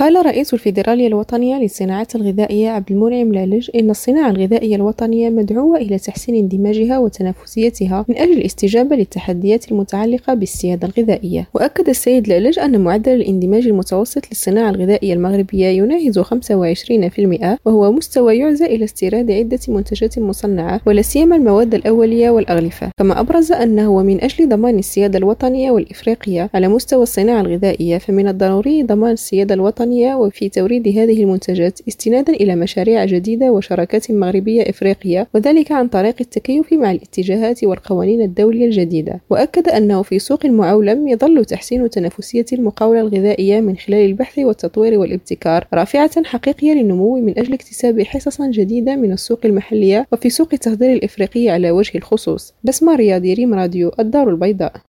قال رئيس الفيدرالية الوطنية للصناعات الغذائية عبد المنعم لالج إن الصناعة الغذائية الوطنية مدعوة إلى تحسين اندماجها وتنافسيتها من أجل الاستجابة للتحديات المتعلقة بالسيادة الغذائية. وأكد السيد لالج أن معدل الاندماج المتوسط للصناعة الغذائية المغربية يناهز 25% وهو مستوى يعزى إلى استيراد عدة منتجات مصنعة ولا سيما المواد الأولية والأغلفة. كما أبرز أنه ومن أجل ضمان السيادة الوطنية والإفريقية على مستوى الصناعة الغذائية فمن الضروري ضمان السيادة الوطنية الوطنية وفي توريد هذه المنتجات استنادا إلى مشاريع جديدة وشراكات مغربية إفريقية وذلك عن طريق التكيف مع الاتجاهات والقوانين الدولية الجديدة. وأكد أنه في سوق معولم يظل تحسين تنافسية المقاولة الغذائية من خلال البحث والتطوير والابتكار رافعة حقيقية للنمو من أجل اكتساب حصصا جديدة من السوق المحلية وفي سوق التصدير الإفريقي على وجه الخصوص. بسمة رياضي ريم راديو الدار البيضاء.